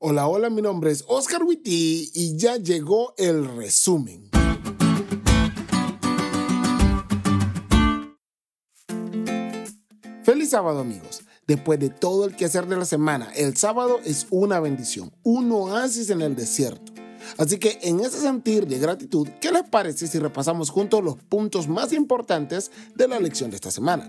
Hola, hola, mi nombre es Oscar Witty y ya llegó el resumen. Feliz sábado amigos. Después de todo el quehacer de la semana, el sábado es una bendición, un oasis en el desierto. Así que en ese sentir de gratitud, ¿qué les parece si repasamos juntos los puntos más importantes de la lección de esta semana?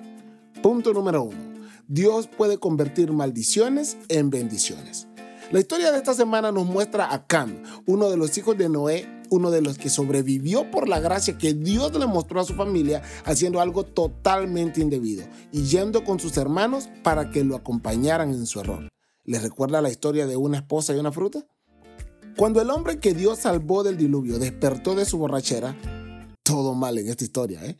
Punto número uno. Dios puede convertir maldiciones en bendiciones. La historia de esta semana nos muestra a Cam, uno de los hijos de Noé, uno de los que sobrevivió por la gracia que Dios le mostró a su familia haciendo algo totalmente indebido y yendo con sus hermanos para que lo acompañaran en su error. ¿Les recuerda la historia de una esposa y una fruta? Cuando el hombre que Dios salvó del diluvio despertó de su borrachera, todo mal en esta historia, ¿eh?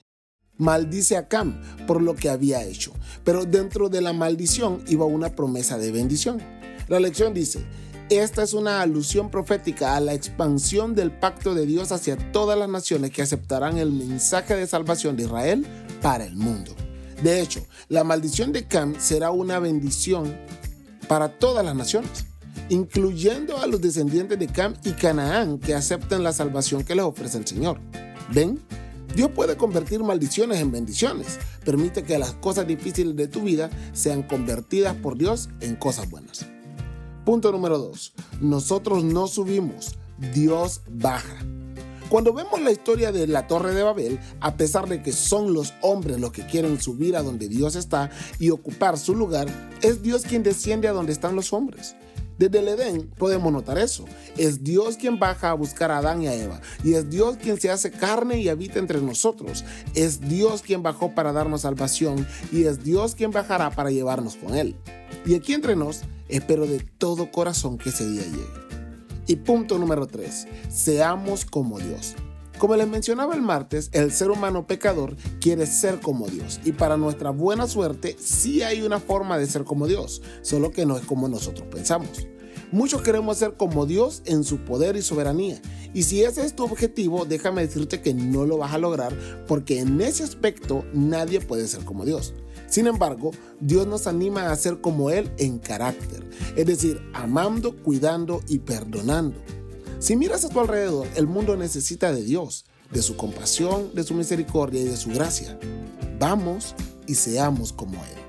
Maldice a Cam por lo que había hecho, pero dentro de la maldición iba una promesa de bendición. La lección dice, esta es una alusión profética a la expansión del pacto de Dios hacia todas las naciones que aceptarán el mensaje de salvación de Israel para el mundo. De hecho, la maldición de Cam será una bendición para todas las naciones, incluyendo a los descendientes de Cam y Canaán que acepten la salvación que les ofrece el Señor. ¿Ven? Dios puede convertir maldiciones en bendiciones. Permite que las cosas difíciles de tu vida sean convertidas por Dios en cosas buenas. Punto número 2. Nosotros no subimos, Dios baja. Cuando vemos la historia de la Torre de Babel, a pesar de que son los hombres los que quieren subir a donde Dios está y ocupar su lugar, es Dios quien desciende a donde están los hombres. Desde el Edén podemos notar eso. Es Dios quien baja a buscar a Adán y a Eva. Y es Dios quien se hace carne y habita entre nosotros. Es Dios quien bajó para darnos salvación y es Dios quien bajará para llevarnos con Él. Y aquí entre nos, espero de todo corazón que ese día llegue. Y punto número 3. Seamos como Dios. Como les mencionaba el martes, el ser humano pecador quiere ser como Dios. Y para nuestra buena suerte, sí hay una forma de ser como Dios, solo que no es como nosotros pensamos. Muchos queremos ser como Dios en su poder y soberanía. Y si ese es tu objetivo, déjame decirte que no lo vas a lograr porque en ese aspecto nadie puede ser como Dios. Sin embargo, Dios nos anima a ser como Él en carácter, es decir, amando, cuidando y perdonando. Si miras a tu alrededor, el mundo necesita de Dios, de su compasión, de su misericordia y de su gracia. Vamos y seamos como Él.